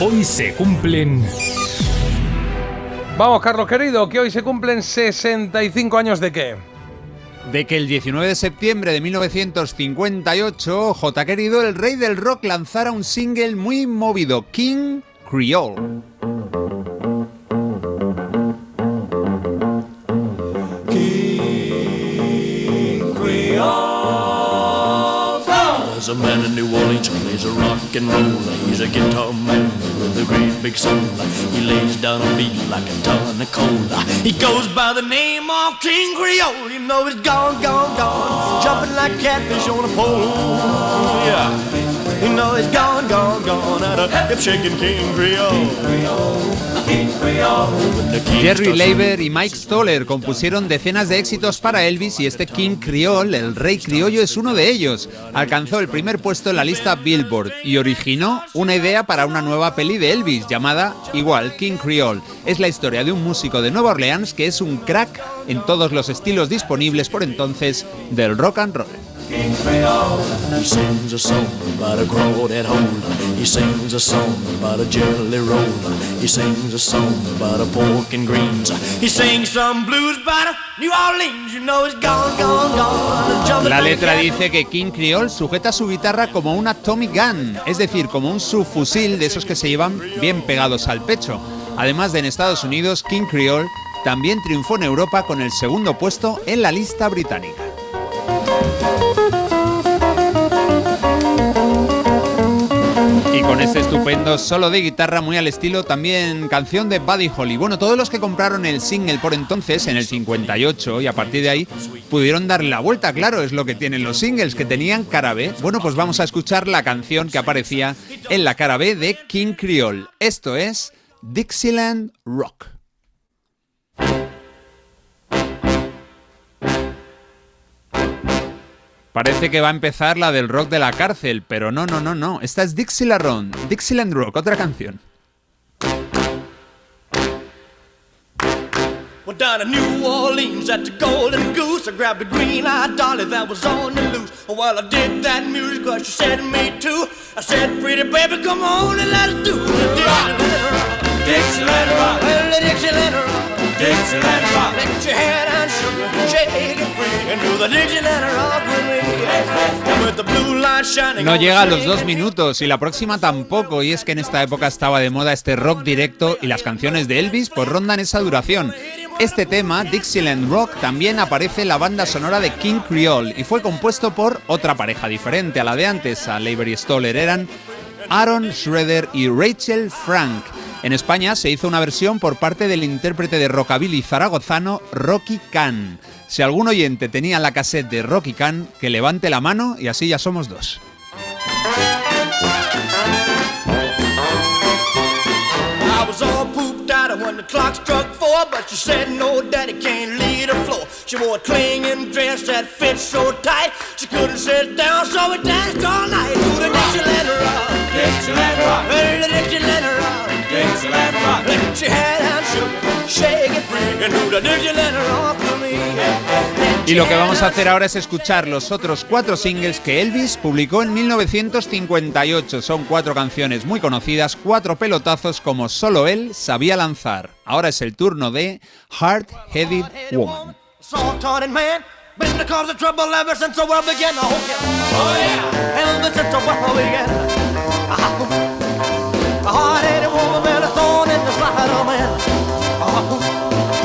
Hoy se cumplen... Vamos, Carlos querido, que hoy se cumplen 65 años de qué? de que el 19 de septiembre de 1958, J. Querido, el rey del rock, lanzara un single muy movido, King Creole. A man in New Orleans who plays a rock and roll. He's a guitar man with a great big soul. He lays down a beat like a ton of coal. He goes by the name of King Creole. You know he's gone, gone, gone, jumping like catfish on a pole. Yeah. Jerry Leiber y Mike Stoller compusieron decenas de éxitos para Elvis y este King Creole, el rey criollo, es uno de ellos. Alcanzó el primer puesto en la lista Billboard y originó una idea para una nueva peli de Elvis llamada igual King Creole. Es la historia de un músico de Nueva Orleans que es un crack en todos los estilos disponibles por entonces del rock and roll. King Creole. He sings a song about a crawdad hole. He sings a song about a jelly roll. He sings a song about a pork and greens. He sings some blues about a New Orleans. You know it's gone, gone, gone. La letra dice que King Creole sujeta su guitarra como una Tommy Gun, es decir, como un subfusil de esos que se llevan bien pegados al pecho. Además de en Estados Unidos, King Creole también triunfó en Europa con el segundo puesto en la lista británica. Con este estupendo solo de guitarra muy al estilo también canción de Buddy Holly. Bueno, todos los que compraron el single por entonces, en el 58, y a partir de ahí pudieron darle la vuelta, claro, es lo que tienen los singles, que tenían cara B. Bueno, pues vamos a escuchar la canción que aparecía en la cara B de King Creole. Esto es Dixieland Rock. Parece que va a empezar la del rock de la cárcel, pero no, no, no, no. Esta es Dixieland Dixieland Rock, otra canción. Well, down in New Orleans at the Golden Goose, I grabbed a green-eyed dolly that was on the loose. While I did that music, well, she said to me too. I said, pretty baby, come on and let's do the Dixieland rock. Dixieland rock. Well, the Dixieland rock. Dixieland rock. Let your head and sugar, shake it free and do the Dixieland rock with me. No llega a los dos minutos y la próxima tampoco, y es que en esta época estaba de moda este rock directo y las canciones de Elvis pues rondan esa duración. Este tema, Dixieland Rock, también aparece en la banda sonora de King Creole y fue compuesto por otra pareja diferente a la de antes, a Labor y Stoller. Eran Aaron Schroeder y Rachel Frank. En España se hizo una versión por parte del intérprete de rockabilly zaragozano Rocky Khan. Si algún oyente tenía la cassette de Rocky Khan, que levante la mano y así ya somos dos. when the clock struck four, but she said no, daddy can't leave the floor. She wore a clinging dress that fit so tight, she couldn't sit down, so we danced all night to the Dixieland rock. Dixieland rock. Well, the Dixieland rock. Dixieland rock. Let your head and shook, shake it free, and do the Dixieland rock with me. Y lo que vamos a hacer ahora es escuchar los otros cuatro singles que Elvis publicó en 1958. Son cuatro canciones muy conocidas, cuatro pelotazos como solo él sabía lanzar. Ahora es el turno de Hard Headed Woman.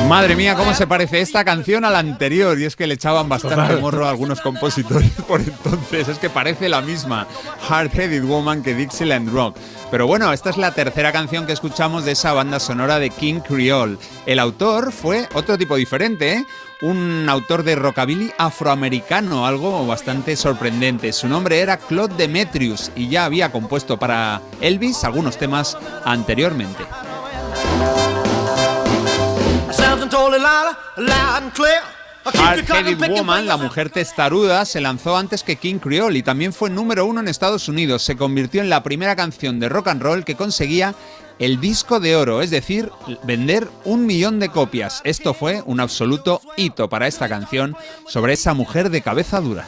Madre mía, cómo se parece esta canción a la anterior. Y es que le echaban bastante morro a algunos compositores por entonces. Es que parece la misma Hard Headed Woman que Dixieland Rock. Pero bueno, esta es la tercera canción que escuchamos de esa banda sonora de King Creole. El autor fue otro tipo diferente, ¿eh? un autor de rockabilly afroamericano, algo bastante sorprendente. Su nombre era Claude Demetrius y ya había compuesto para Elvis algunos temas anteriormente. Hard-Headed Woman, la mujer testaruda, se lanzó antes que King Creole y también fue número uno en Estados Unidos. Se convirtió en la primera canción de rock and roll que conseguía el disco de oro, es decir, vender un millón de copias. Esto fue un absoluto hito para esta canción sobre esa mujer de cabeza dura.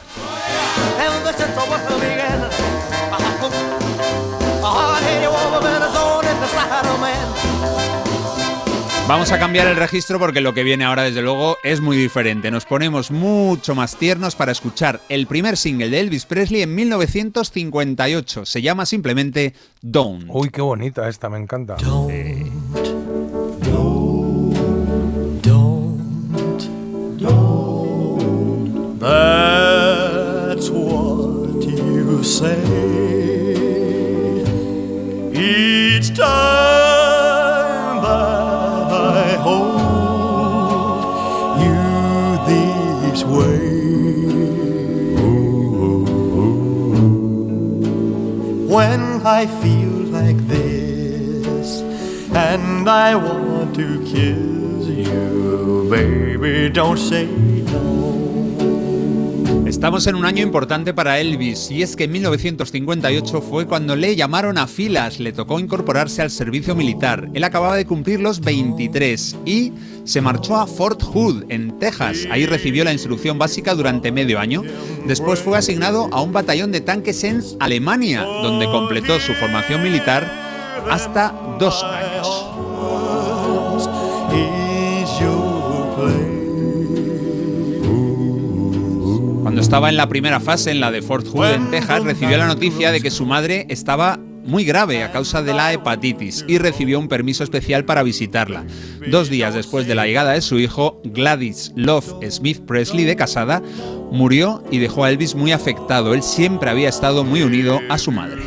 Vamos a cambiar el registro porque lo que viene ahora, desde luego, es muy diferente. Nos ponemos mucho más tiernos para escuchar el primer single de Elvis Presley en 1958. Se llama simplemente Don't. Uy, qué bonita esta, me encanta. That's what you say each time I feel like this and I want to kiss you, baby, don't say no. Estamos en un año importante para Elvis y es que en 1958 fue cuando le llamaron a filas, le tocó incorporarse al servicio militar. Él acababa de cumplir los 23 y se marchó a Fort Hood, en Texas. Ahí recibió la instrucción básica durante medio año. Después fue asignado a un batallón de tanques en Alemania, donde completó su formación militar hasta dos años. Cuando estaba en la primera fase, en la de Fort Hood, en Texas, recibió la noticia de que su madre estaba muy grave a causa de la hepatitis y recibió un permiso especial para visitarla. Dos días después de la llegada de su hijo, Gladys Love Smith Presley, de casada, murió y dejó a Elvis muy afectado. Él siempre había estado muy unido a su madre.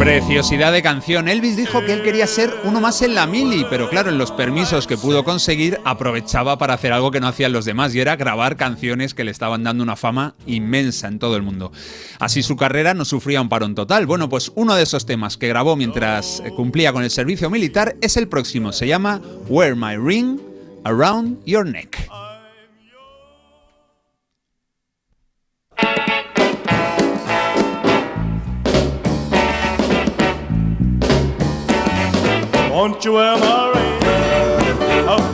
Preciosidad de canción. Elvis dijo que él quería ser uno más en la mili, pero claro, en los permisos que pudo conseguir aprovechaba para hacer algo que no hacían los demás y era grabar canciones que le estaban dando una fama inmensa en todo el mundo. Así su carrera no sufría un parón total. Bueno, pues uno de esos temas que grabó mientras eh, cumplía con el servicio militar es el próximo. Se llama Wear My Ring Around Your Neck. Won't you wear my ring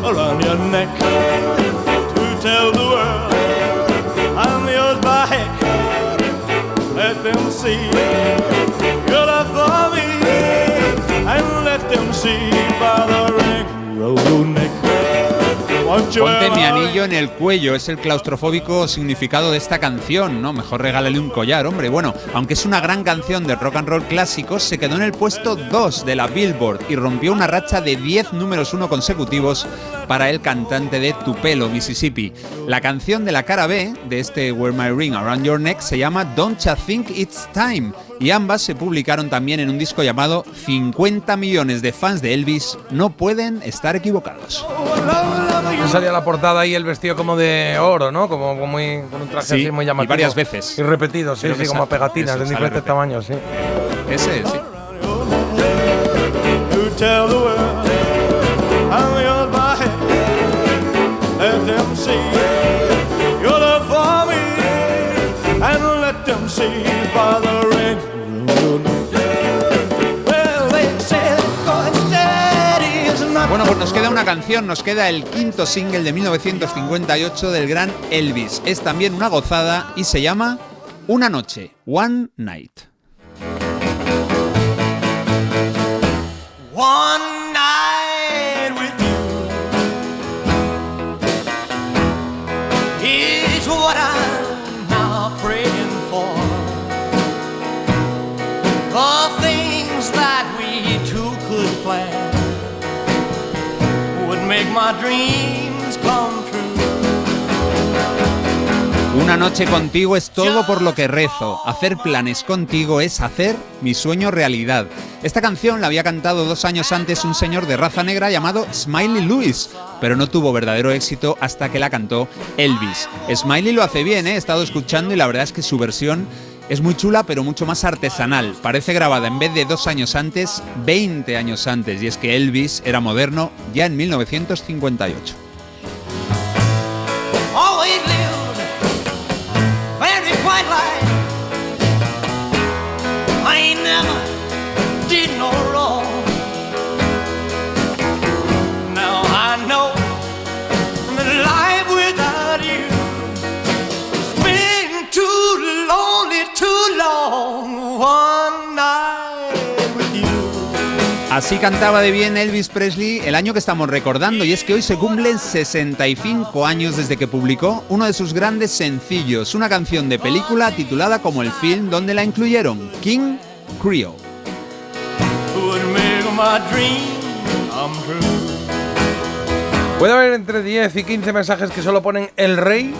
around your neck Ponte mi anillo en el cuello, es el claustrofóbico significado de esta canción, ¿no? Mejor regálale un collar, hombre. Bueno, aunque es una gran canción de rock and roll clásico, se quedó en el puesto 2 de la Billboard y rompió una racha de 10 números 1 consecutivos para el cantante de Tupelo, Mississippi. La canción de la cara B de este Wear My Ring Around Your Neck se llama Don't Ya Think It's Time y ambas se publicaron también en un disco llamado 50 millones de fans de Elvis no pueden estar equivocados. Se salía la portada ahí el vestido como de oro, ¿no? Como, como muy, con un traje Sí, así muy y llamativo. varias veces. Y repetido, sí, sí, que como pegatinas sale diferentes tamaños, sí. Ese, sí. the by. Let them see your love canción, nos queda el quinto single de 1958 del gran Elvis. Es también una gozada y se llama Una noche, One Night. Una noche contigo es todo por lo que rezo. Hacer planes contigo es hacer mi sueño realidad. Esta canción la había cantado dos años antes un señor de raza negra llamado Smiley Lewis, pero no tuvo verdadero éxito hasta que la cantó Elvis. Smiley lo hace bien, ¿eh? he estado escuchando y la verdad es que su versión es muy chula, pero mucho más artesanal. Parece grabada en vez de dos años antes, 20 años antes, y es que Elvis era moderno ya en 1958. Así cantaba de bien Elvis Presley el año que estamos recordando y es que hoy se cumplen 65 años desde que publicó uno de sus grandes sencillos, una canción de película titulada como el film donde la incluyeron, King Creole. Puede haber entre 10 y 15 mensajes que solo ponen el rey,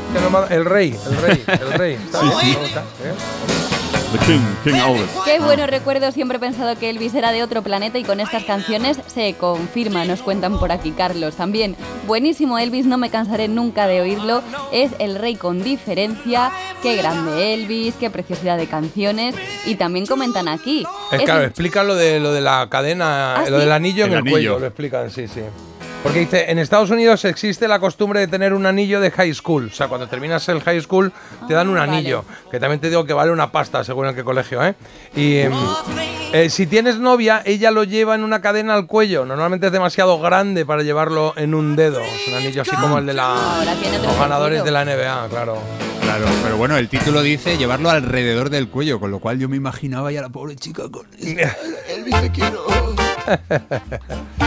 el rey, el rey, el rey. Está bien, ¿eh? The King, King Elvis. Qué bueno recuerdo, siempre he pensado que Elvis era de otro planeta y con estas canciones se confirma, nos cuentan por aquí Carlos también. Buenísimo Elvis, no me cansaré nunca de oírlo, es el rey con diferencia, qué grande Elvis, qué preciosidad de canciones y también comentan aquí. Es es claro, el- explica lo de lo de la cadena, ¿Ah, lo sí? del anillo en El el, anillo. cuello, lo explican, sí, sí. Porque dice, en Estados Unidos existe la costumbre de tener un anillo de high school. O sea, cuando terminas el high school te dan un Ah, vale. anillo. Que también te digo que vale una pasta según en qué colegio, ¿eh? Y em, eh, si tienes novia, ella lo lleva en una cadena al cuello. Normalmente es demasiado grande para llevarlo en un dedo. Es un anillo así como el de la, los ganadores de la NBA, claro. Claro, pero bueno, el título dice llevarlo alrededor del cuello, con lo cual yo me imaginaba ya a la pobre chica con... Elvis, te quiero.